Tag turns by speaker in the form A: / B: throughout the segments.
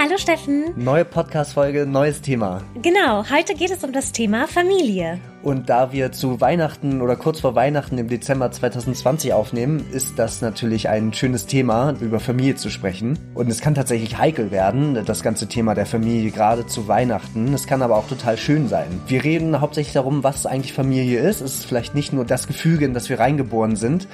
A: Hallo Steffen.
B: Neue Podcast-Folge, neues Thema.
A: Genau, heute geht es um das Thema Familie.
B: Und da wir zu Weihnachten oder kurz vor Weihnachten im Dezember 2020 aufnehmen, ist das natürlich ein schönes Thema, über Familie zu sprechen. Und es kann tatsächlich heikel werden, das ganze Thema der Familie, gerade zu Weihnachten. Es kann aber auch total schön sein. Wir reden hauptsächlich darum, was eigentlich Familie ist. Es ist vielleicht nicht nur das Gefüge, in das wir reingeboren sind,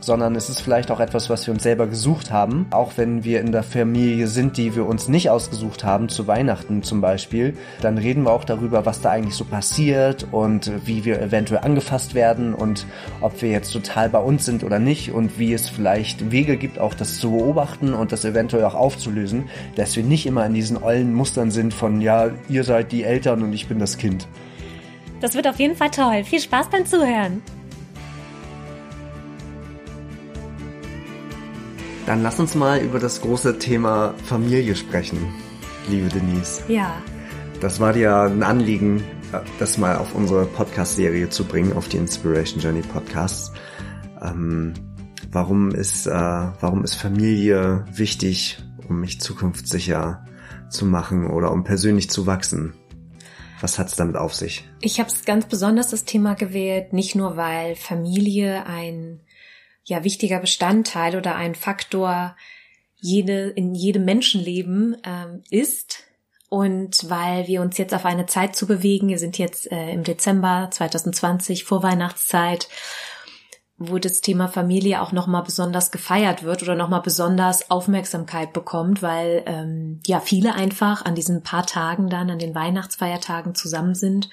B: sondern es ist vielleicht auch etwas, was wir uns selber gesucht haben. Auch wenn wir in der Familie sind, die wir uns nicht ausgesucht haben, zu Weihnachten zum Beispiel, dann reden wir auch darüber, was da eigentlich so passiert und wie wir eventuell angefasst werden und ob wir jetzt total bei uns sind oder nicht und wie es vielleicht Wege gibt, auch das zu beobachten und das eventuell auch aufzulösen, dass wir nicht immer in diesen ollen Mustern sind von, ja, ihr seid die Eltern und ich bin das Kind.
A: Das wird auf jeden Fall toll. Viel Spaß beim Zuhören.
B: Dann lass uns mal über das große Thema Familie sprechen, liebe Denise.
A: Ja.
B: Das war dir ein Anliegen, das mal auf unsere Podcast-Serie zu bringen, auf die Inspiration Journey Podcasts. Ähm, warum ist, äh, warum ist Familie wichtig, um mich zukunftssicher zu machen oder um persönlich zu wachsen? Was hat es damit auf sich?
A: Ich habe es ganz besonders das Thema gewählt, nicht nur weil Familie ein ja wichtiger Bestandteil oder ein Faktor jede in jedem Menschenleben ähm, ist, und weil wir uns jetzt auf eine Zeit zu bewegen, wir sind jetzt äh, im Dezember 2020 vor Weihnachtszeit, wo das Thema Familie auch nochmal besonders gefeiert wird oder nochmal besonders Aufmerksamkeit bekommt, weil ähm, ja viele einfach an diesen paar Tagen dann, an den Weihnachtsfeiertagen zusammen sind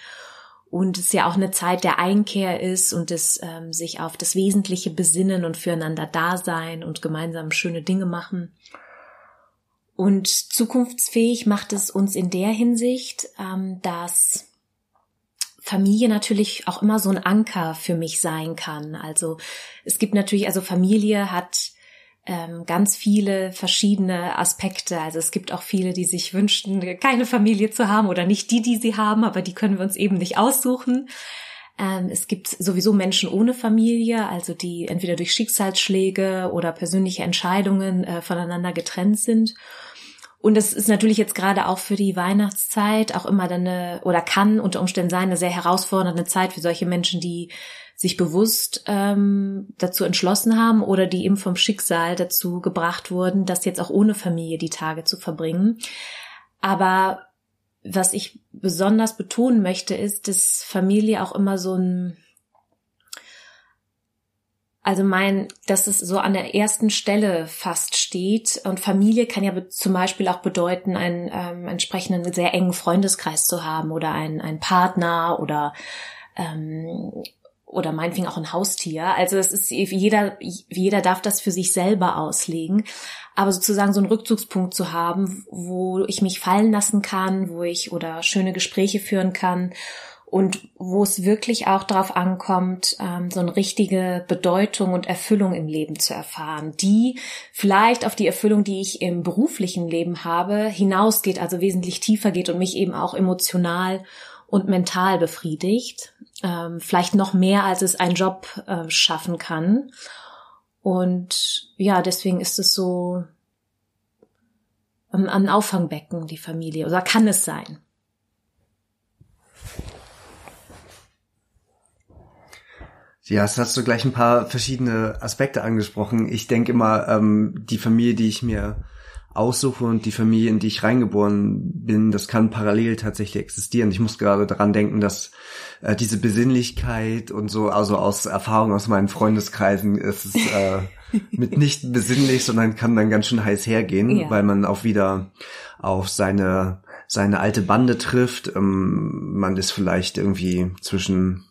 A: und es ja auch eine Zeit der Einkehr ist und es ähm, sich auf das Wesentliche besinnen und füreinander da sein und gemeinsam schöne Dinge machen. Und zukunftsfähig macht es uns in der Hinsicht, ähm, dass Familie natürlich auch immer so ein Anker für mich sein kann. Also es gibt natürlich, also Familie hat ähm, ganz viele verschiedene Aspekte. Also es gibt auch viele, die sich wünschen, keine Familie zu haben oder nicht die, die sie haben, aber die können wir uns eben nicht aussuchen. Ähm, es gibt sowieso Menschen ohne Familie, also die entweder durch Schicksalsschläge oder persönliche Entscheidungen äh, voneinander getrennt sind. Und es ist natürlich jetzt gerade auch für die Weihnachtszeit auch immer dann eine, oder kann unter Umständen sein, eine sehr herausfordernde Zeit für solche Menschen, die sich bewusst ähm, dazu entschlossen haben oder die eben vom Schicksal dazu gebracht wurden, das jetzt auch ohne Familie die Tage zu verbringen. Aber was ich besonders betonen möchte, ist, dass Familie auch immer so ein also mein, dass es so an der ersten Stelle fast steht. Und Familie kann ja zum Beispiel auch bedeuten, einen ähm, entsprechenden sehr engen Freundeskreis zu haben oder einen, einen Partner oder ähm, oder meinetwegen auch ein Haustier. Also es ist jeder, jeder darf das für sich selber auslegen. Aber sozusagen so einen Rückzugspunkt zu haben, wo ich mich fallen lassen kann, wo ich oder schöne Gespräche führen kann und wo es wirklich auch darauf ankommt, ähm, so eine richtige Bedeutung und Erfüllung im Leben zu erfahren, die vielleicht auf die Erfüllung, die ich im beruflichen Leben habe, hinausgeht, also wesentlich tiefer geht und mich eben auch emotional und mental befriedigt, ähm, vielleicht noch mehr, als es ein Job äh, schaffen kann. Und ja, deswegen ist es so ähm, ein Auffangbecken, die Familie, oder kann es sein.
B: Ja, es hast du gleich ein paar verschiedene Aspekte angesprochen. Ich denke immer, ähm, die Familie, die ich mir aussuche und die Familie, in die ich reingeboren bin, das kann parallel tatsächlich existieren. Ich muss gerade daran denken, dass äh, diese Besinnlichkeit und so, also aus Erfahrung aus meinen Freundeskreisen, ist es äh, mit nicht besinnlich, sondern kann dann ganz schön heiß hergehen, ja. weil man auch wieder auf seine seine alte Bande trifft. Ähm, man ist vielleicht irgendwie zwischen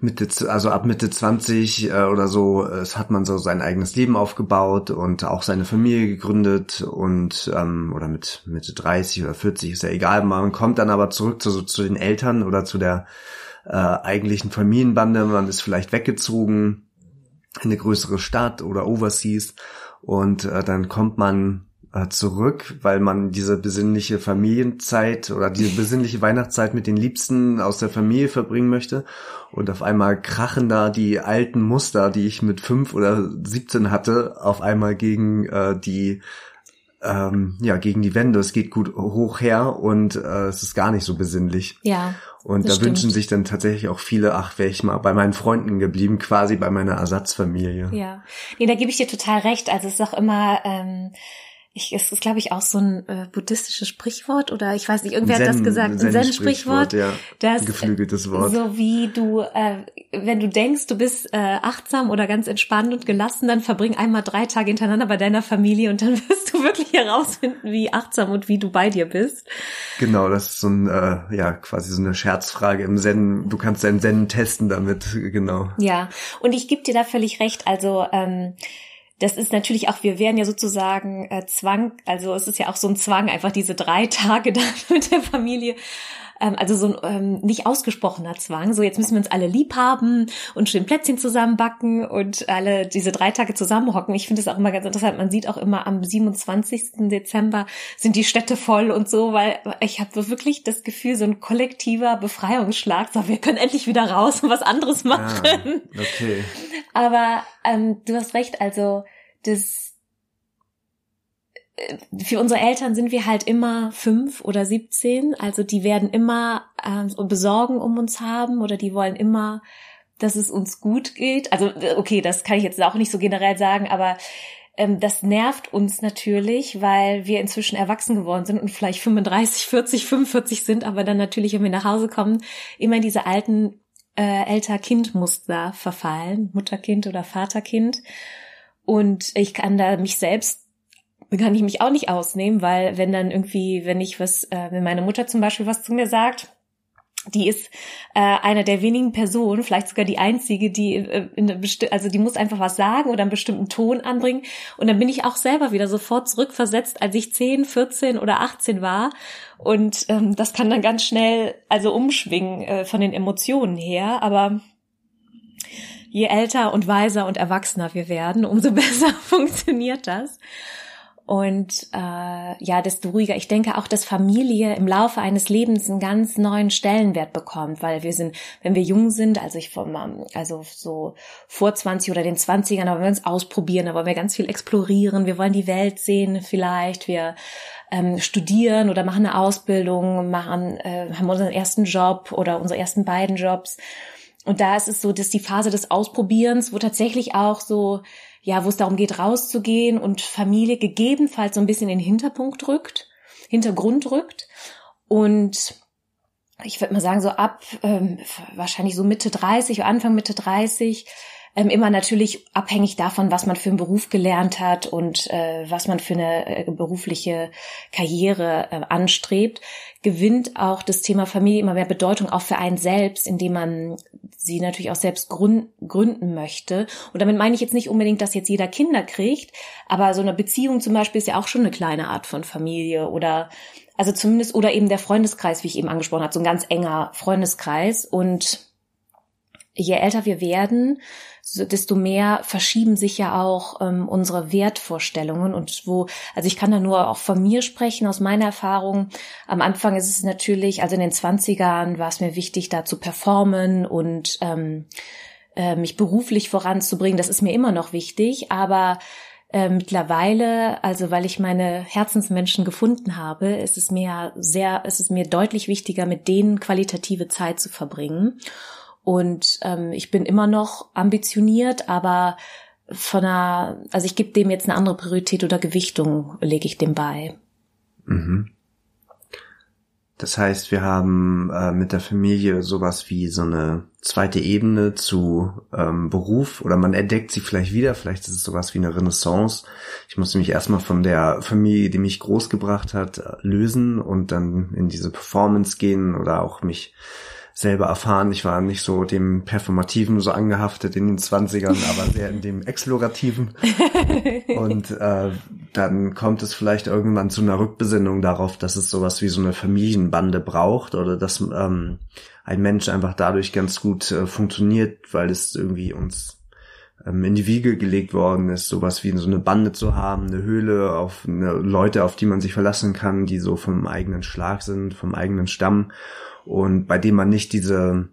B: Mitte, also ab Mitte 20 äh, oder so, es hat man so sein eigenes Leben aufgebaut und auch seine Familie gegründet und ähm, oder mit Mitte 30 oder 40 ist ja egal. Man kommt dann aber zurück zu, zu den Eltern oder zu der äh, eigentlichen Familienbande. Man ist vielleicht weggezogen in eine größere Stadt oder overseas und äh, dann kommt man äh, zurück, weil man diese besinnliche Familienzeit oder diese besinnliche Weihnachtszeit mit den Liebsten aus der Familie verbringen möchte. Und auf einmal krachen da die alten Muster, die ich mit fünf oder siebzehn hatte, auf einmal gegen äh, die ähm, ja gegen die Wände. Es geht gut hoch her und äh, es ist gar nicht so besinnlich.
A: Ja.
B: Und da stimmt. wünschen sich dann tatsächlich auch viele, ach, wäre ich mal bei meinen Freunden geblieben, quasi bei meiner Ersatzfamilie.
A: Ja. Nee, da gebe ich dir total recht. Also es ist auch immer, ähm, ich, es ist, glaube ich, auch so ein äh, buddhistisches Sprichwort oder ich weiß nicht, irgendwer Zen, hat das gesagt, ein Zen-Sprichwort.
B: Ja, das, geflügeltes Wort.
A: So wie du, äh, wenn du denkst, du bist äh, achtsam oder ganz entspannt und gelassen, dann verbring einmal drei Tage hintereinander bei deiner Familie und dann wirst du wirklich herausfinden, wie achtsam und wie du bei dir bist.
B: Genau, das ist so ein, äh, ja, quasi so eine Scherzfrage im Zen. Du kannst deinen Zen testen damit, genau.
A: Ja, und ich gebe dir da völlig recht. Also ähm, das ist natürlich auch, wir wären ja sozusagen äh, Zwang, also es ist ja auch so ein Zwang, einfach diese drei Tage da mit der Familie. Ähm, also so ein ähm, nicht ausgesprochener Zwang. So, jetzt müssen wir uns alle lieb haben und schön Plätzchen zusammenbacken und alle diese drei Tage zusammenhocken. Ich finde es auch immer ganz interessant. Man sieht auch immer am 27. Dezember sind die Städte voll und so, weil ich habe wirklich das Gefühl, so ein kollektiver Befreiungsschlag. So, wir können endlich wieder raus und was anderes ah, machen.
B: Ah, okay.
A: Aber ähm, du hast recht, also das für unsere Eltern sind wir halt immer fünf oder siebzehn, also die werden immer äh, Besorgen um uns haben oder die wollen immer, dass es uns gut geht. Also okay, das kann ich jetzt auch nicht so generell sagen, aber ähm, das nervt uns natürlich, weil wir inzwischen erwachsen geworden sind und vielleicht 35, 40, 45 sind, aber dann natürlich, wenn wir nach Hause kommen, immer in diese alten äh, Elter-Kind-Muster verfallen, Mutter-Kind oder Vater-Kind. Und ich kann da mich selbst kann ich mich auch nicht ausnehmen, weil wenn dann irgendwie, wenn ich was, äh, wenn meine Mutter zum Beispiel was zu mir sagt, die ist äh, eine der wenigen Personen, vielleicht sogar die einzige, die äh, in also die muss einfach was sagen oder einen bestimmten Ton anbringen. Und dann bin ich auch selber wieder sofort zurückversetzt, als ich 10, 14 oder 18 war. Und ähm, das kann dann ganz schnell also umschwingen äh, von den Emotionen her. Aber je älter und weiser und erwachsener wir werden, umso besser funktioniert das. Und äh, ja, desto ruhiger. Ich denke auch, dass Familie im Laufe eines Lebens einen ganz neuen Stellenwert bekommt, weil wir sind, wenn wir jung sind, also ich vom, also so vor 20 oder den 20ern, aber wir uns ausprobieren, da wollen wir ganz viel explorieren, wir wollen die Welt sehen vielleicht, wir ähm, studieren oder machen eine Ausbildung, machen, äh, haben unseren ersten Job oder unsere ersten beiden Jobs. Und da ist es so, dass die Phase des Ausprobierens, wo tatsächlich auch so ja, wo es darum geht, rauszugehen und Familie gegebenenfalls so ein bisschen in den Hinterpunkt rückt, Hintergrund rückt. Und ich würde mal sagen, so ab ähm, wahrscheinlich so Mitte 30, Anfang Mitte 30 ähm, immer natürlich abhängig davon, was man für einen Beruf gelernt hat und äh, was man für eine äh, berufliche Karriere äh, anstrebt, gewinnt auch das Thema Familie immer mehr Bedeutung auch für einen selbst, indem man sie natürlich auch selbst gründen, möchte. Und damit meine ich jetzt nicht unbedingt, dass jetzt jeder Kinder kriegt, aber so eine Beziehung zum Beispiel ist ja auch schon eine kleine Art von Familie oder also zumindest oder eben der Freundeskreis, wie ich eben angesprochen habe, so ein ganz enger Freundeskreis und je älter wir werden, desto mehr verschieben sich ja auch ähm, unsere Wertvorstellungen und wo, also ich kann da nur auch von mir sprechen, aus meiner Erfahrung. Am Anfang ist es natürlich, also in den Zwanzigern war es mir wichtig, da zu performen und ähm, äh, mich beruflich voranzubringen. Das ist mir immer noch wichtig, aber äh, mittlerweile, also weil ich meine Herzensmenschen gefunden habe, ist es mir sehr, ist es mir deutlich wichtiger, mit denen qualitative Zeit zu verbringen. Und ähm, ich bin immer noch ambitioniert, aber von einer, also ich gebe dem jetzt eine andere Priorität oder Gewichtung, lege ich dem bei.
B: Mhm. Das heißt, wir haben äh, mit der Familie sowas wie so eine zweite Ebene zu ähm, Beruf oder man entdeckt sie vielleicht wieder, vielleicht ist es sowas wie eine Renaissance. Ich musste mich erstmal von der Familie, die mich großgebracht hat, lösen und dann in diese Performance gehen oder auch mich selber erfahren. Ich war nicht so dem Performativen so angehaftet in den Zwanzigern, aber sehr in dem Explorativen. Und äh, dann kommt es vielleicht irgendwann zu einer Rückbesinnung darauf, dass es sowas wie so eine Familienbande braucht oder dass ähm, ein Mensch einfach dadurch ganz gut äh, funktioniert, weil es irgendwie uns ähm, in die Wiege gelegt worden ist, sowas wie so eine Bande zu haben, eine Höhle, auf eine Leute, auf die man sich verlassen kann, die so vom eigenen Schlag sind, vom eigenen Stamm und bei dem man nicht diese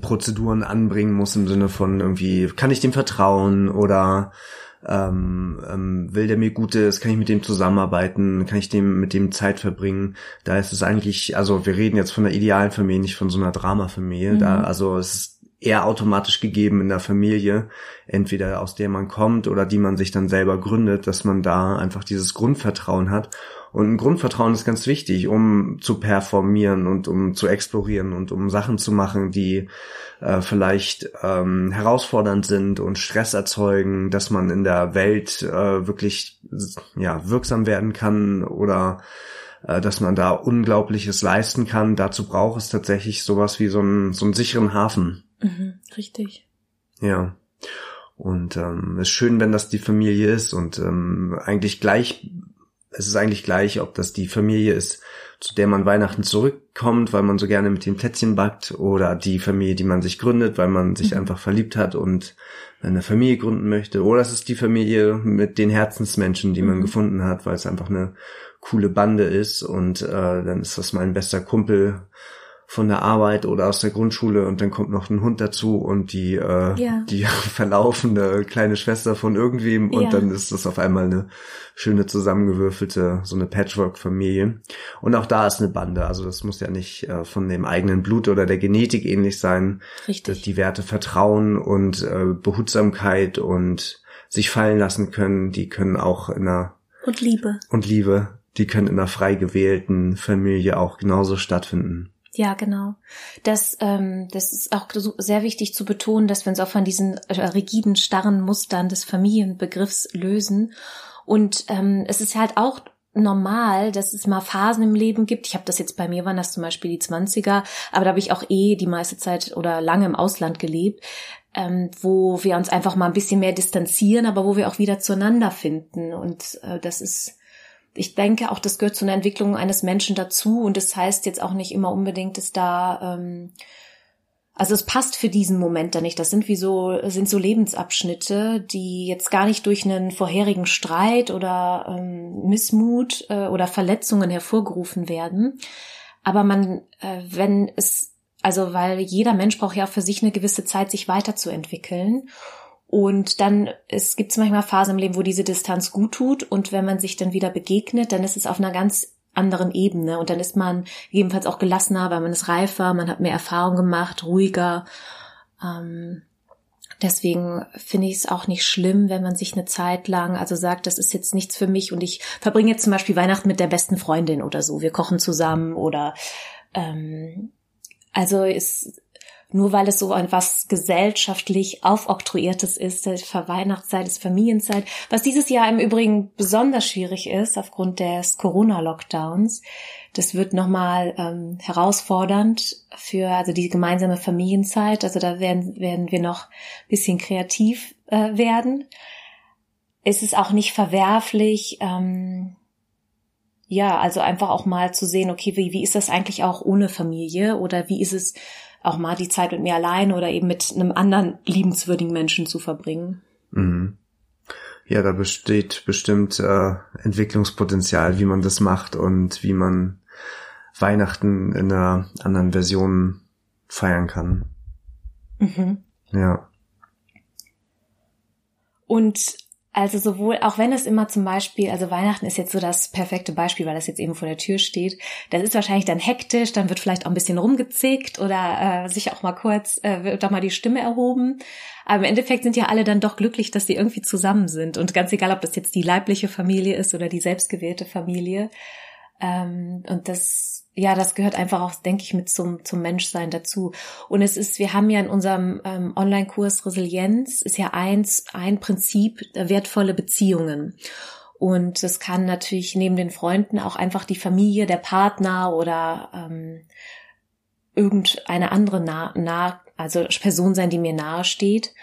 B: Prozeduren anbringen muss im Sinne von irgendwie, kann ich dem vertrauen oder ähm, ähm, will der mir Gutes, kann ich mit dem zusammenarbeiten, kann ich dem mit dem Zeit verbringen. Da ist es eigentlich, also wir reden jetzt von einer idealen Familie, nicht von so einer Dramafamilie. Mhm. Da, also es ist eher automatisch gegeben in der Familie, entweder aus der man kommt oder die man sich dann selber gründet, dass man da einfach dieses Grundvertrauen hat. Und ein Grundvertrauen ist ganz wichtig, um zu performieren und um zu explorieren und um Sachen zu machen, die äh, vielleicht ähm, herausfordernd sind und Stress erzeugen, dass man in der Welt äh, wirklich ja wirksam werden kann oder äh, dass man da Unglaubliches leisten kann. Dazu braucht es tatsächlich sowas wie so einen, so einen sicheren Hafen.
A: Mhm, richtig.
B: Ja. Und ähm, es ist schön, wenn das die Familie ist und ähm, eigentlich gleich, es ist eigentlich gleich, ob das die Familie ist, zu der man Weihnachten zurückkommt, weil man so gerne mit dem Plätzchen backt, oder die Familie, die man sich gründet, weil man sich mhm. einfach verliebt hat und eine Familie gründen möchte, oder es ist die Familie mit den Herzensmenschen, die man mhm. gefunden hat, weil es einfach eine coole Bande ist und äh, dann ist das mein bester Kumpel von der Arbeit oder aus der Grundschule und dann kommt noch ein Hund dazu und die äh, ja. die verlaufende kleine Schwester von irgendwem und ja. dann ist das auf einmal eine schöne zusammengewürfelte so eine Patchwork-Familie und auch da ist eine Bande also das muss ja nicht äh, von dem eigenen Blut oder der Genetik ähnlich sein
A: Richtig.
B: dass die Werte Vertrauen und äh, Behutsamkeit und sich fallen lassen können die können auch in einer
A: und Liebe
B: und Liebe die können in einer frei gewählten Familie auch genauso stattfinden.
A: Ja, genau. Das, ähm, das ist auch sehr wichtig zu betonen, dass wir uns auch von diesen äh, rigiden, starren Mustern des Familienbegriffs lösen. Und ähm, es ist halt auch normal, dass es mal Phasen im Leben gibt. Ich habe das jetzt bei mir waren das zum Beispiel die Zwanziger, aber da habe ich auch eh die meiste Zeit oder lange im Ausland gelebt, ähm, wo wir uns einfach mal ein bisschen mehr distanzieren, aber wo wir auch wieder zueinander finden. Und äh, das ist ich denke auch, das gehört zu einer Entwicklung eines Menschen dazu und das heißt jetzt auch nicht immer unbedingt, dass da ähm, also es passt für diesen Moment da nicht. Das sind wie so, sind so Lebensabschnitte, die jetzt gar nicht durch einen vorherigen Streit oder ähm, Missmut äh, oder Verletzungen hervorgerufen werden. Aber man, äh, wenn es, also weil jeder Mensch braucht ja für sich eine gewisse Zeit, sich weiterzuentwickeln. Und dann, es gibt manchmal Phasen im Leben, wo diese Distanz gut tut. Und wenn man sich dann wieder begegnet, dann ist es auf einer ganz anderen Ebene. Und dann ist man jedenfalls auch gelassener, weil man ist reifer, man hat mehr Erfahrung gemacht, ruhiger. Ähm, deswegen finde ich es auch nicht schlimm, wenn man sich eine Zeit lang, also sagt, das ist jetzt nichts für mich und ich verbringe jetzt zum Beispiel Weihnachten mit der besten Freundin oder so. Wir kochen zusammen oder ähm, also ist nur weil es so etwas gesellschaftlich aufoktroyiertes ist, der Weihnachtszeit ist Familienzeit, was dieses Jahr im Übrigen besonders schwierig ist aufgrund des Corona-Lockdowns. Das wird nochmal ähm, herausfordernd für also die gemeinsame Familienzeit. Also da werden, werden wir noch bisschen kreativ äh, werden. Es ist auch nicht verwerflich, ähm, ja, also einfach auch mal zu sehen, okay, wie, wie ist das eigentlich auch ohne Familie oder wie ist es auch mal die Zeit mit mir allein oder eben mit einem anderen liebenswürdigen Menschen zu verbringen.
B: Mhm. Ja, da besteht bestimmt äh, Entwicklungspotenzial, wie man das macht und wie man Weihnachten in einer anderen Version feiern kann.
A: Mhm.
B: Ja.
A: Und also sowohl, auch wenn es immer zum Beispiel, also Weihnachten ist jetzt so das perfekte Beispiel, weil das jetzt eben vor der Tür steht. Das ist wahrscheinlich dann hektisch, dann wird vielleicht auch ein bisschen rumgezickt oder äh, sich auch mal kurz, äh, wird doch mal die Stimme erhoben. Aber im Endeffekt sind ja alle dann doch glücklich, dass sie irgendwie zusammen sind. Und ganz egal, ob das jetzt die leibliche Familie ist oder die selbstgewählte Familie. Ähm, und das, ja, das gehört einfach auch, denke ich, mit zum, zum Menschsein dazu. Und es ist, wir haben ja in unserem ähm, Online-Kurs Resilienz, ist ja eins, ein Prinzip äh, wertvolle Beziehungen. Und das kann natürlich neben den Freunden auch einfach die Familie, der Partner oder ähm, irgendeine andere nah, nah, also Person sein, die mir nahe steht.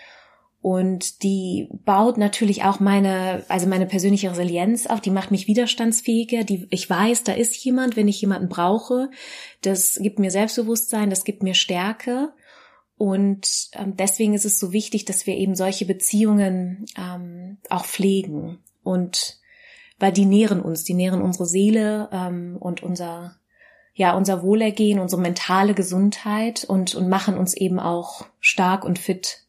A: Und die baut natürlich auch meine, also meine persönliche Resilienz auf, die macht mich widerstandsfähiger, die, ich weiß, da ist jemand, wenn ich jemanden brauche. Das gibt mir Selbstbewusstsein, das gibt mir Stärke. Und ähm, deswegen ist es so wichtig, dass wir eben solche Beziehungen ähm, auch pflegen. Und weil die nähren uns, die nähren unsere Seele ähm, und unser, ja, unser Wohlergehen, unsere mentale Gesundheit und, und machen uns eben auch stark und fit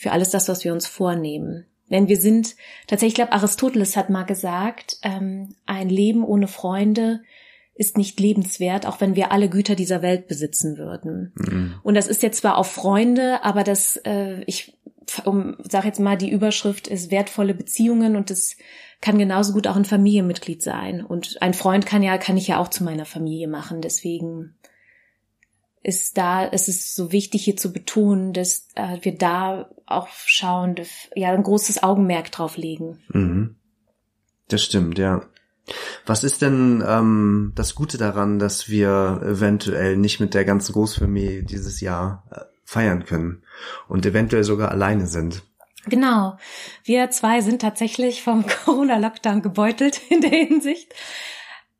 A: für alles das, was wir uns vornehmen. Denn wir sind, tatsächlich, ich glaube, Aristoteles hat mal gesagt, ähm, ein Leben ohne Freunde ist nicht lebenswert, auch wenn wir alle Güter dieser Welt besitzen würden. Mhm. Und das ist jetzt zwar auf Freunde, aber das, äh, ich um, sag jetzt mal, die Überschrift ist wertvolle Beziehungen und das kann genauso gut auch ein Familienmitglied sein. Und ein Freund kann ja, kann ich ja auch zu meiner Familie machen. Deswegen ist da, es ist so wichtig hier zu betonen, dass äh, wir da auch schauen, ja, ein großes Augenmerk drauf legen.
B: Mhm. Das stimmt, ja. Was ist denn ähm, das Gute daran, dass wir eventuell nicht mit der ganzen Großfamilie dieses Jahr äh, feiern können und eventuell sogar alleine sind?
A: Genau. Wir zwei sind tatsächlich vom Corona-Lockdown gebeutelt in der Hinsicht.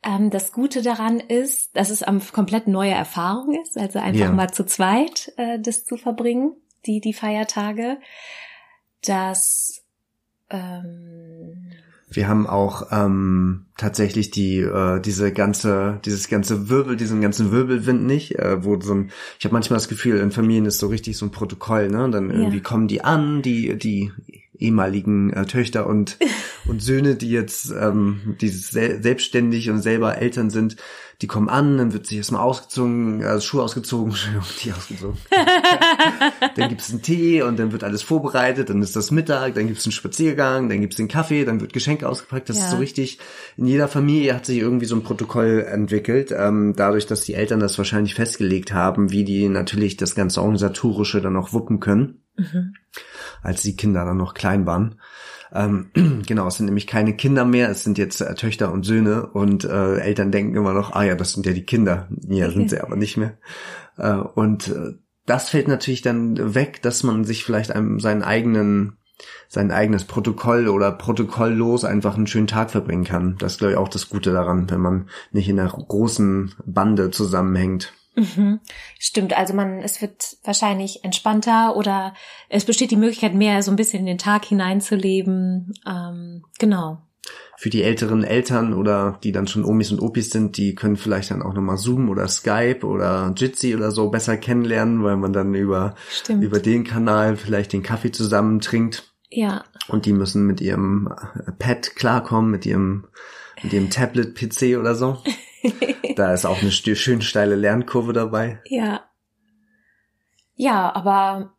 A: Ähm, das Gute daran ist, dass es eine komplett neue Erfahrung ist, also einfach ja. mal zu zweit äh, das zu verbringen, die, die Feiertage. Das ähm,
B: wir haben auch ähm, tatsächlich die äh, diese ganze dieses ganze Wirbel diesen ganzen Wirbelwind nicht, äh, wo so ein ich habe manchmal das Gefühl in Familien ist so richtig so ein Protokoll, ne? Und dann irgendwie ja. kommen die an, die die ehemaligen äh, Töchter und, und Söhne, die jetzt ähm, die sel selbstständig und selber Eltern sind, die kommen an, dann wird sich erstmal ausgezogen, also Schuhe ausgezogen, die ausgezogen. dann gibt's einen Tee und dann wird alles vorbereitet, dann ist das Mittag, dann gibt's einen Spaziergang, dann gibt's den Kaffee, dann wird Geschenke ausgepackt. Das ja. ist so richtig, in jeder Familie hat sich irgendwie so ein Protokoll entwickelt, ähm, dadurch, dass die Eltern das wahrscheinlich festgelegt haben, wie die natürlich das ganze Organisatorische dann auch wuppen können. Mhm als die Kinder dann noch klein waren. Ähm, genau, es sind nämlich keine Kinder mehr, es sind jetzt äh, Töchter und Söhne und äh, Eltern denken immer noch, ah ja, das sind ja die Kinder. Ja, sind sie aber nicht mehr. Äh, und äh, das fällt natürlich dann weg, dass man sich vielleicht einem seinen eigenen sein eigenes Protokoll oder protokolllos einfach einen schönen Tag verbringen kann. Das ist, glaube ich, auch das Gute daran, wenn man nicht in einer großen Bande zusammenhängt.
A: Mhm. Stimmt, also man, es wird wahrscheinlich entspannter oder es besteht die Möglichkeit, mehr so ein bisschen in den Tag hineinzuleben. Ähm, genau.
B: Für die älteren Eltern oder die dann schon Omis und Opis sind, die können vielleicht dann auch nochmal Zoom oder Skype oder Jitsi oder so besser kennenlernen, weil man dann über, über den Kanal vielleicht den Kaffee zusammen trinkt.
A: Ja.
B: Und die müssen mit ihrem Pad klarkommen, mit ihrem, mit ihrem Tablet-PC oder so. da ist auch eine schön steile Lernkurve dabei.
A: Ja. Ja, aber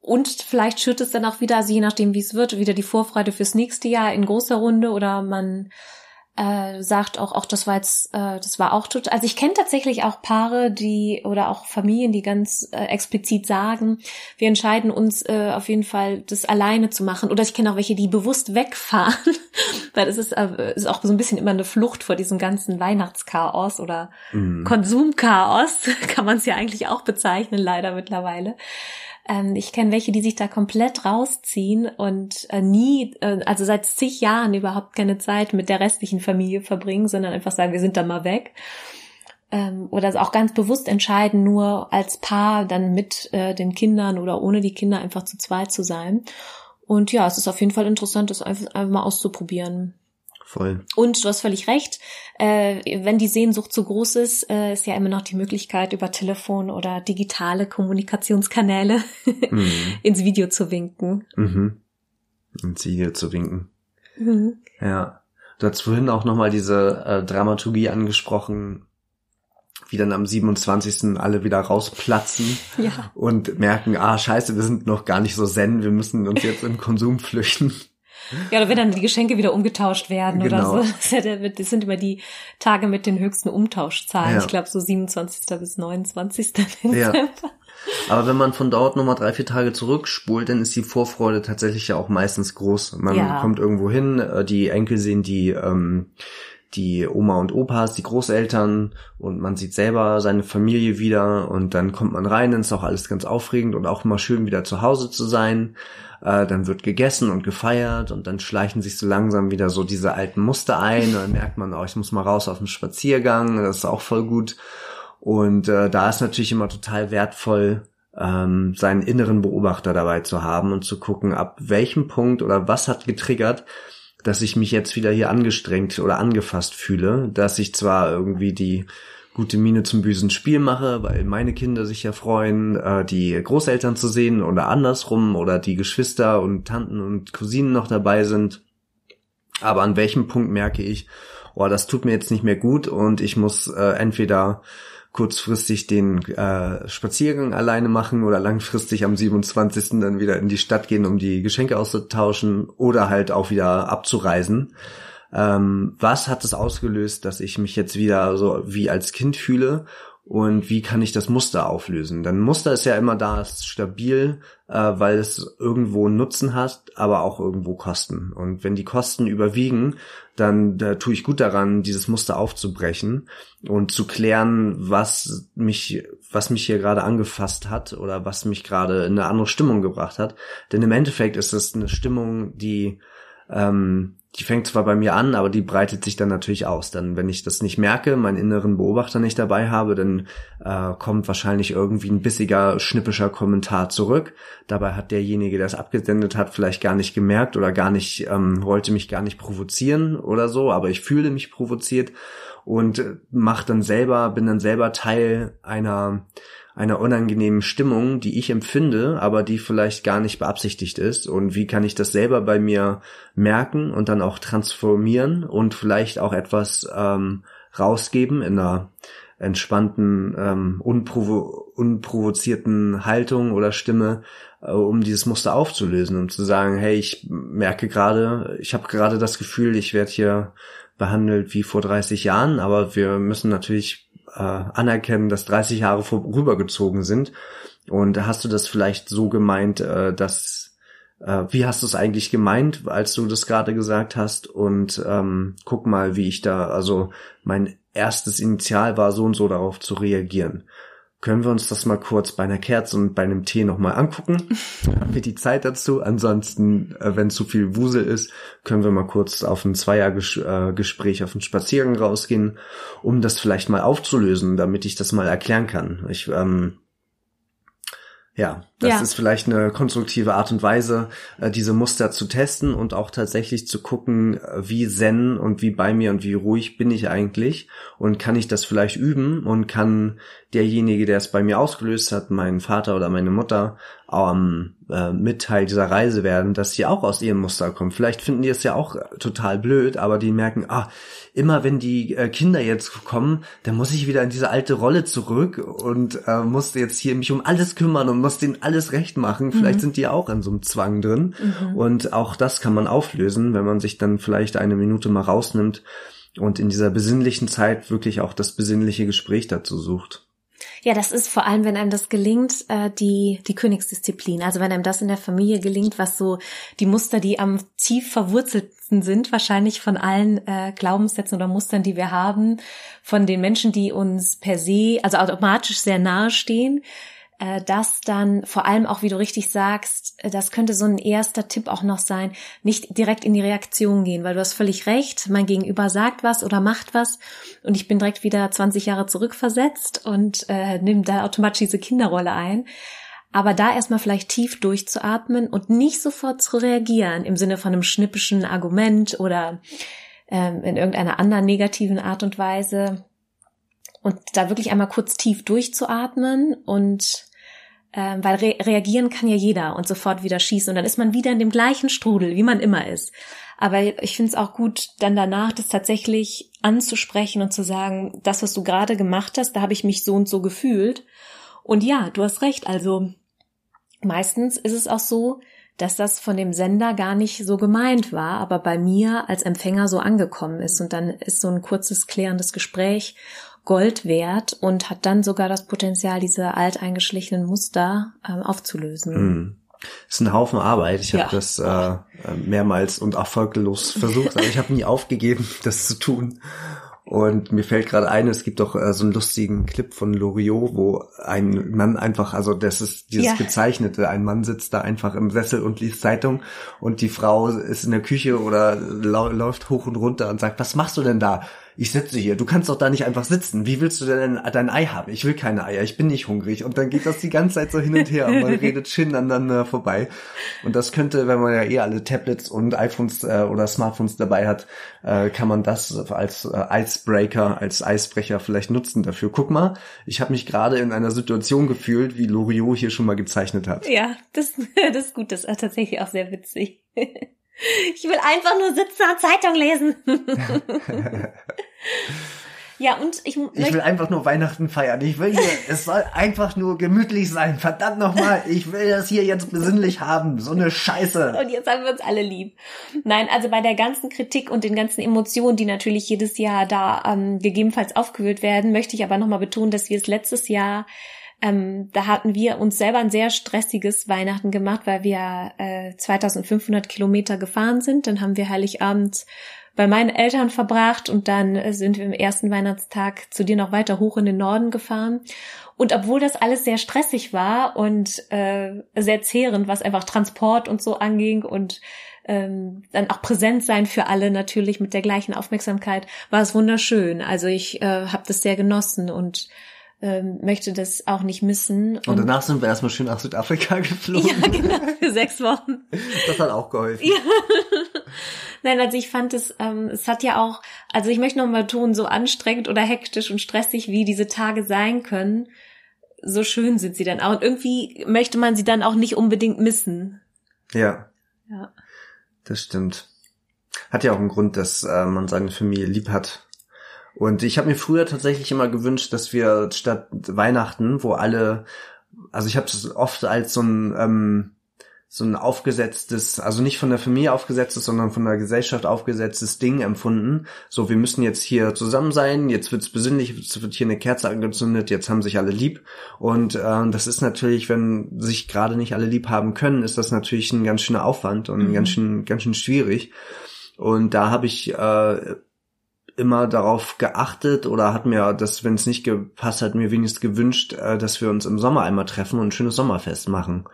A: und vielleicht schürt es dann auch wieder, also je nachdem wie es wird, wieder die Vorfreude fürs nächste Jahr in großer Runde oder man äh, sagt auch, auch das war jetzt, äh, das war auch total. Also ich kenne tatsächlich auch Paare, die oder auch Familien, die ganz äh, explizit sagen, wir entscheiden uns äh, auf jeden Fall, das alleine zu machen. Oder ich kenne auch welche, die bewusst wegfahren, weil es ist, äh, ist auch so ein bisschen immer eine Flucht vor diesem ganzen Weihnachtschaos oder mhm. Konsumchaos, kann man es ja eigentlich auch bezeichnen, leider mittlerweile. Ähm, ich kenne welche, die sich da komplett rausziehen und äh, nie, äh, also seit zig Jahren überhaupt keine Zeit mit der restlichen Familie verbringen, sondern einfach sagen, wir sind da mal weg. Ähm, oder auch ganz bewusst entscheiden, nur als Paar dann mit äh, den Kindern oder ohne die Kinder einfach zu zweit zu sein. Und ja, es ist auf jeden Fall interessant, das einfach, einfach mal auszuprobieren.
B: Voll.
A: Und du hast völlig recht. Äh, wenn die Sehnsucht zu groß ist, äh, ist ja immer noch die Möglichkeit, über Telefon oder digitale Kommunikationskanäle mhm. ins Video zu winken.
B: Mhm. Ins Video zu winken. Mhm. Ja. Du hast vorhin auch nochmal diese äh, Dramaturgie angesprochen, wie dann am 27. alle wieder rausplatzen
A: ja.
B: und merken, ah, scheiße, wir sind noch gar nicht so zen, wir müssen uns jetzt im Konsum flüchten.
A: Ja, oder wenn dann die Geschenke wieder umgetauscht werden genau. oder so. Das sind immer die Tage mit den höchsten Umtauschzahlen. Ja. Ich glaube so 27. bis 29. Ja.
B: Aber wenn man von dort nochmal drei, vier Tage zurückspult, dann ist die Vorfreude tatsächlich ja auch meistens groß. Man ja. kommt irgendwo hin, äh, die Enkel sehen die, ähm, die Oma und Opas, die Großeltern und man sieht selber seine Familie wieder und dann kommt man rein, dann ist auch alles ganz aufregend und auch immer schön wieder zu Hause zu sein. Äh, dann wird gegessen und gefeiert und dann schleichen sich so langsam wieder so diese alten Muster ein und dann merkt man, oh, ich muss mal raus auf den Spaziergang, das ist auch voll gut. Und äh, da ist natürlich immer total wertvoll, ähm, seinen inneren Beobachter dabei zu haben und zu gucken, ab welchem Punkt oder was hat getriggert, dass ich mich jetzt wieder hier angestrengt oder angefasst fühle, dass ich zwar irgendwie die gute Miene zum bösen Spiel mache, weil meine Kinder sich ja freuen, äh, die Großeltern zu sehen oder andersrum oder die Geschwister und Tanten und Cousinen noch dabei sind. Aber an welchem Punkt merke ich, oh, das tut mir jetzt nicht mehr gut und ich muss äh, entweder kurzfristig den äh, Spaziergang alleine machen oder langfristig am 27. dann wieder in die Stadt gehen, um die Geschenke auszutauschen oder halt auch wieder abzureisen. Ähm, was hat es ausgelöst, dass ich mich jetzt wieder so wie als Kind fühle und wie kann ich das Muster auflösen? Denn Muster ist ja immer da, ist stabil, äh, weil es irgendwo Nutzen hat, aber auch irgendwo Kosten. Und wenn die Kosten überwiegen, dann da tue ich gut daran, dieses Muster aufzubrechen und zu klären, was mich, was mich hier gerade angefasst hat oder was mich gerade in eine andere Stimmung gebracht hat. Denn im Endeffekt ist es eine Stimmung, die ähm, die fängt zwar bei mir an, aber die breitet sich dann natürlich aus. Dann, wenn ich das nicht merke, meinen inneren Beobachter nicht dabei habe, dann äh, kommt wahrscheinlich irgendwie ein bissiger, schnippischer Kommentar zurück. Dabei hat derjenige, der es abgesendet hat, vielleicht gar nicht gemerkt oder gar nicht, ähm, wollte mich gar nicht provozieren oder so, aber ich fühle mich provoziert und äh, mach dann selber, bin dann selber Teil einer einer unangenehmen Stimmung, die ich empfinde, aber die vielleicht gar nicht beabsichtigt ist. Und wie kann ich das selber bei mir merken und dann auch transformieren und vielleicht auch etwas ähm, rausgeben in einer entspannten, ähm, unprovo unprovozierten Haltung oder Stimme, äh, um dieses Muster aufzulösen, um zu sagen, hey, ich merke gerade, ich habe gerade das Gefühl, ich werde hier behandelt wie vor 30 Jahren, aber wir müssen natürlich äh, anerkennen, dass 30 Jahre vorübergezogen sind. Und hast du das vielleicht so gemeint, äh, dass äh, wie hast du es eigentlich gemeint, als du das gerade gesagt hast? Und ähm, guck mal, wie ich da, also mein erstes Initial war so und so darauf zu reagieren. Können wir uns das mal kurz bei einer Kerze und bei einem Tee nochmal angucken? Haben wir die Zeit dazu? Ansonsten, äh, wenn zu viel Wusel ist, können wir mal kurz auf ein Zweiergespräch, äh, auf einen Spaziergang rausgehen, um das vielleicht mal aufzulösen, damit ich das mal erklären kann. Ich ähm, ja, das ja. ist vielleicht eine konstruktive Art und Weise, äh, diese Muster zu testen und auch tatsächlich zu gucken, äh, wie zen und wie bei mir und wie ruhig bin ich eigentlich und kann ich das vielleicht üben und kann derjenige, der es bei mir ausgelöst hat, mein Vater oder meine Mutter, ähm, äh, mit Teil dieser Reise werden, dass sie auch aus ihrem Muster kommen. Vielleicht finden die es ja auch total blöd, aber die merken, ah, immer wenn die äh, Kinder jetzt kommen, dann muss ich wieder in diese alte Rolle zurück und äh, muss jetzt hier mich um alles kümmern und muss denen alles recht machen. Vielleicht mhm. sind die auch an so einem Zwang drin. Mhm. Und auch das kann man auflösen, wenn man sich dann vielleicht eine Minute mal rausnimmt und in dieser besinnlichen Zeit wirklich auch das besinnliche Gespräch dazu sucht.
A: Ja, das ist vor allem, wenn einem das gelingt, äh, die, die Königsdisziplin. Also wenn einem das in der Familie gelingt, was so die Muster, die am tief verwurzelten sind, wahrscheinlich von allen äh, Glaubenssätzen oder Mustern, die wir haben, von den Menschen, die uns per se, also automatisch sehr nahe stehen, das dann vor allem auch, wie du richtig sagst, äh, das könnte so ein erster Tipp auch noch sein, nicht direkt in die Reaktion gehen, weil du hast völlig recht, mein Gegenüber sagt was oder macht was und ich bin direkt wieder 20 Jahre zurückversetzt und äh, nimm da automatisch diese Kinderrolle ein. Aber da erstmal vielleicht tief durchzuatmen und nicht sofort zu reagieren im Sinne von einem schnippischen Argument oder ähm, in irgendeiner anderen negativen Art und Weise, und da wirklich einmal kurz tief durchzuatmen und äh, weil re reagieren kann ja jeder und sofort wieder schießen und dann ist man wieder in dem gleichen Strudel, wie man immer ist. Aber ich finde es auch gut, dann danach das tatsächlich anzusprechen und zu sagen, das, was du gerade gemacht hast, da habe ich mich so und so gefühlt. Und ja, du hast recht. Also meistens ist es auch so, dass das von dem Sender gar nicht so gemeint war, aber bei mir als Empfänger so angekommen ist. Und dann ist so ein kurzes klärendes Gespräch Gold wert und hat dann sogar das Potenzial, diese alteingeschlichenen Muster ähm, aufzulösen.
B: Mhm. ist ein Haufen Arbeit. Ich habe
A: Ja.
B: das äh, mehrmals und erfolglos versucht, aber ich habe nie aufgegeben, das zu tun. Und mir fällt gerade ein, es gibt doch äh, so einen lustigen Clip von Loriot, wo ein Mann einfach, also das ist dieses
A: Ja.
B: gezeichnete, ein Mann sitzt da einfach im Sessel und liest Zeitung und die Frau ist in der Küche oder lau läuft hoch und runter und sagt, was machst du denn da? Ich sitze hier, du kannst doch da nicht einfach sitzen. Wie willst du denn dein Ei haben? Ich will keine Eier, ich bin nicht hungrig. Und dann geht das die ganze Zeit so hin und her und man redet schön aneinander vorbei. Und das könnte, wenn man ja eh alle Tablets und iPhones äh, oder Smartphones dabei hat, äh, kann man das als äh, Icebreaker, als Eisbrecher vielleicht nutzen dafür. Guck mal, ich habe mich gerade in einer Situation gefühlt, wie Loriot hier schon mal gezeichnet hat.
A: Ja, das, das ist gut. Das ist tatsächlich auch sehr witzig. Ich will einfach nur sitzen und Zeitung lesen. Ja, und ich,
B: Ich will einfach nur Weihnachten feiern. Ich will hier, es soll einfach nur gemütlich sein. Verdammt nochmal, ich will das hier jetzt besinnlich haben. So eine Scheiße.
A: Und jetzt haben wir uns alle lieb. Nein, also bei der ganzen Kritik und den ganzen Emotionen, die natürlich jedes Jahr da ähm, gegebenenfalls aufgewühlt werden, möchte ich aber nochmal betonen, dass wir es letztes Jahr, ähm, da hatten wir uns selber ein sehr stressiges Weihnachten gemacht, weil wir äh, 2500 Kilometer gefahren sind. Dann haben wir Heiligabend bei meinen Eltern verbracht und dann äh, sind wir am ersten Weihnachtstag zu dir noch weiter hoch in den Norden gefahren. Und obwohl das alles sehr stressig war und äh, sehr zehrend, was einfach Transport und so anging und ähm, dann auch präsent sein für alle natürlich mit der gleichen Aufmerksamkeit, war es wunderschön. Also ich äh, habe das sehr genossen und ähm, möchte das auch nicht missen.
B: Und danach sind wir erstmal schön nach Südafrika geflogen.
A: ja, genau, für sechs Wochen.
B: Das hat auch geholfen.
A: Nein, also ich fand es, ähm, es hat ja auch, also ich möchte nochmal tun, so anstrengend oder hektisch und stressig, wie diese Tage sein können, so schön sind sie dann auch. Und irgendwie möchte man sie dann auch nicht unbedingt missen.
B: Ja,
A: Ja.
B: das stimmt. Hat ja auch einen Grund, dass äh, man seine Familie lieb hat. Und ich habe mir früher tatsächlich immer gewünscht, dass wir statt Weihnachten, wo alle, also ich habe es oft als so ein ähm, so ein aufgesetztes, also nicht von der Familie aufgesetztes, sondern von der Gesellschaft aufgesetztes Ding empfunden. So, wir müssen jetzt hier zusammen sein, jetzt wird's besinnlich, jetzt wird hier eine Kerze angezündet, jetzt haben sich alle lieb. Und äh, das ist natürlich, wenn sich gerade nicht alle lieb haben können, ist das natürlich ein ganz schöner Aufwand und
A: Mhm.
B: ganz schön, ganz schön schwierig. Und da habe ich äh, immer darauf geachtet oder hat mir das, wenn es nicht gepasst hat, mir wenigstens gewünscht, äh, dass wir uns im Sommer einmal treffen und ein schönes Sommerfest machen.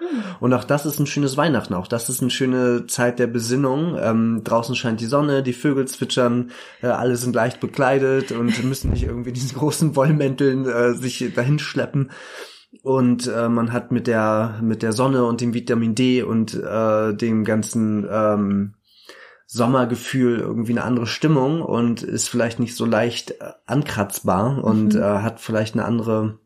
B: Und auch das ist ein schönes Weihnachten, auch das ist eine schöne Zeit der Besinnung. Ähm, draußen scheint die Sonne, die Vögel zwitschern, äh, alle sind leicht bekleidet und müssen nicht irgendwie diesen großen Wollmänteln äh, sich dahin schleppen. Und äh, man hat mit der mit der Sonne und dem Vitamin D und äh, dem ganzen ähm, Sommergefühl irgendwie eine andere Stimmung und ist vielleicht nicht so leicht äh, ankratzbar und
A: Mhm.
B: äh, hat vielleicht eine andere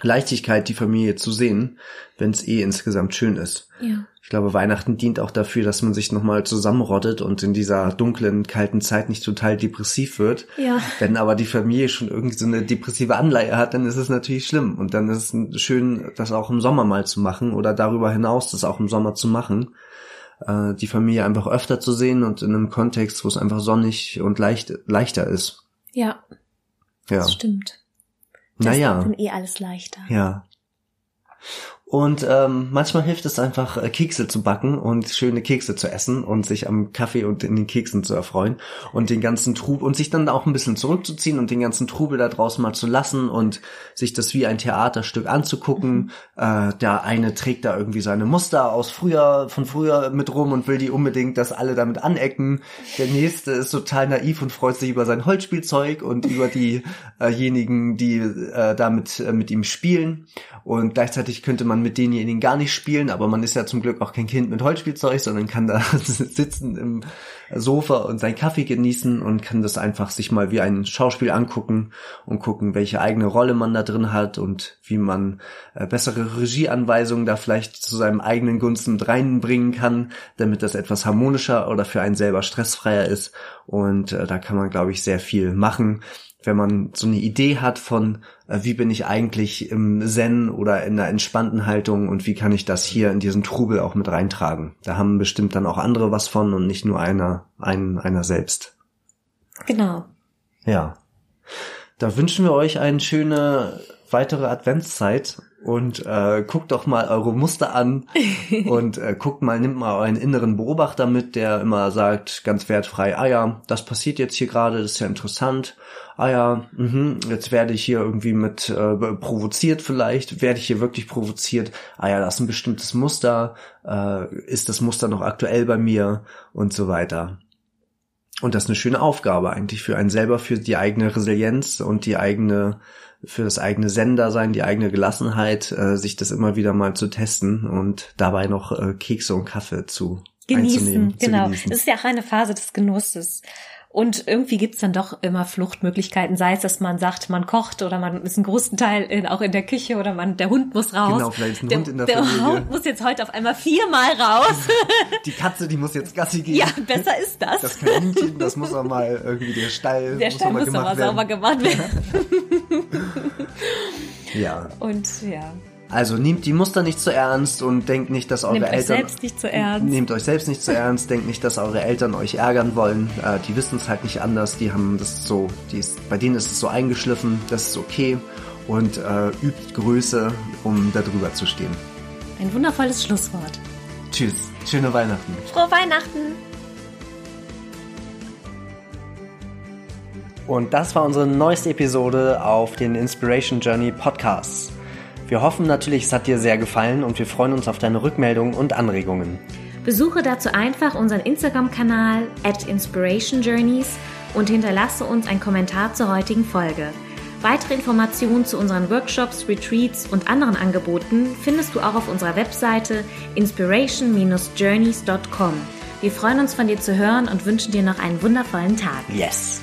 B: Leichtigkeit, die Familie zu sehen, wenn es eh insgesamt schön ist.
A: Ja.
B: Ich glaube, Weihnachten dient auch dafür, dass man sich nochmal zusammenrottet und in dieser dunklen, kalten Zeit nicht total depressiv wird.
A: Ja.
B: Wenn aber die Familie schon irgendwie so eine depressive Anleihe hat, dann ist es natürlich schlimm. Und dann ist es schön, das auch im Sommer mal zu machen oder darüber hinaus das auch im Sommer zu machen. Äh, die Familie einfach öfter zu sehen und in einem Kontext, wo es einfach sonnig und leicht, leichter ist.
A: Ja,
B: Ja.
A: das stimmt. Das
B: Naja.
A: dann eh alles leichter.
B: Ja. Und ähm, manchmal hilft es einfach, äh, Kekse zu backen und schöne Kekse zu essen und sich am Kaffee und in den Keksen zu erfreuen und den ganzen Trubel und sich dann auch ein bisschen zurückzuziehen und den ganzen Trubel da draußen mal zu lassen und sich das wie ein Theaterstück anzugucken. Äh, der eine trägt da irgendwie seine Muster aus früher, von früher mit rum und will die unbedingt, dass alle damit anecken. Der nächste ist total naiv und freut sich über sein Holzspielzeug und über diejenigen, die äh, damit äh, mit ihm spielen. Und gleichzeitig könnte man mit denjenigen gar nicht spielen, aber man ist ja zum Glück auch kein Kind mit Holzspielzeug, sondern kann da sitzen im Sofa und seinen Kaffee genießen und kann das einfach sich mal wie ein Schauspiel angucken und gucken, welche eigene Rolle man da drin hat und wie man äh, bessere Regieanweisungen da vielleicht zu seinem eigenen Gunsten mit reinbringen kann, damit das etwas harmonischer oder für einen selber stressfreier ist. Und äh, da kann man, glaube ich, sehr viel machen wenn man so eine Idee hat von, äh, wie bin ich eigentlich im Zen oder in einer entspannten Haltung und wie kann ich das hier in diesen Trubel auch mit reintragen. Da haben bestimmt dann auch andere was von und nicht nur einer, ein, einer selbst.
A: Genau.
B: Ja. Da wünschen wir euch eine schöne weitere Adventszeit und äh, guckt doch mal eure Muster an und äh, guckt mal, nimmt mal euren inneren Beobachter mit, der immer sagt, ganz wertfrei, ah ja, das passiert jetzt hier gerade, das ist ja interessant. Ah ja, mh, jetzt werde ich hier irgendwie mit äh, provoziert vielleicht, werde ich hier wirklich provoziert. Ah ja, das ist ein bestimmtes Muster, äh, ist das Muster noch aktuell bei mir und so weiter. Und das ist eine schöne Aufgabe eigentlich für einen selber, für die eigene Resilienz und die eigene für das eigene Sender sein, die eigene Gelassenheit, äh, sich das immer wieder mal zu testen und dabei noch äh, Kekse und Kaffee zu
A: genießen. Genau, es ist ja auch eine Phase des Genusses. Und irgendwie gibt's dann doch immer Fluchtmöglichkeiten, sei es, dass man sagt, man kocht oder man ist einen großen Teil in, auch in der Küche oder man, der Hund muss raus.
B: Genau, vielleicht ist ein
A: der,
B: Hund in der,
A: der
B: Familie.
A: Hund muss jetzt heute auf einmal viermal raus.
B: Die Katze, die muss jetzt Gassi gehen.
A: ja, besser ist das.
B: Das Kaninchen, das muss auch mal irgendwie der Stall,
A: der
B: muss
A: Stall muss aber sauber gemacht werden.
B: Ja,
A: Und ja,
B: also nehmt die Muster nicht zu ernst und denkt nicht, dass eure
A: nehmt euch
B: Eltern
A: selbst nicht zu ernst.
B: Nehmt euch selbst nicht zu ernst, denkt nicht, dass eure Eltern euch ärgern wollen. Äh, die wissen es halt nicht anders, die haben das so, die ist, bei denen ist es so eingeschliffen, das ist okay und äh, übt Größe, um da drüber zu stehen.
A: Ein wundervolles Schlusswort.
B: Tschüss, schöne Weihnachten.
A: Frohe Weihnachten!
B: Und das war unsere neueste Episode auf den Inspiration Journey Podcasts. Wir hoffen natürlich, es hat dir sehr gefallen und wir freuen uns auf deine Rückmeldungen und Anregungen.
A: Besuche dazu einfach unseren Instagram-Kanal at Inspiration Journeys und hinterlasse uns einen Kommentar zur heutigen Folge. Weitere Informationen zu unseren Workshops, Retreats und anderen Angeboten findest du auch auf unserer Webseite inspiration-journeys.com. Wir freuen uns von dir zu hören und wünschen dir noch einen wundervollen Tag.
B: Yes!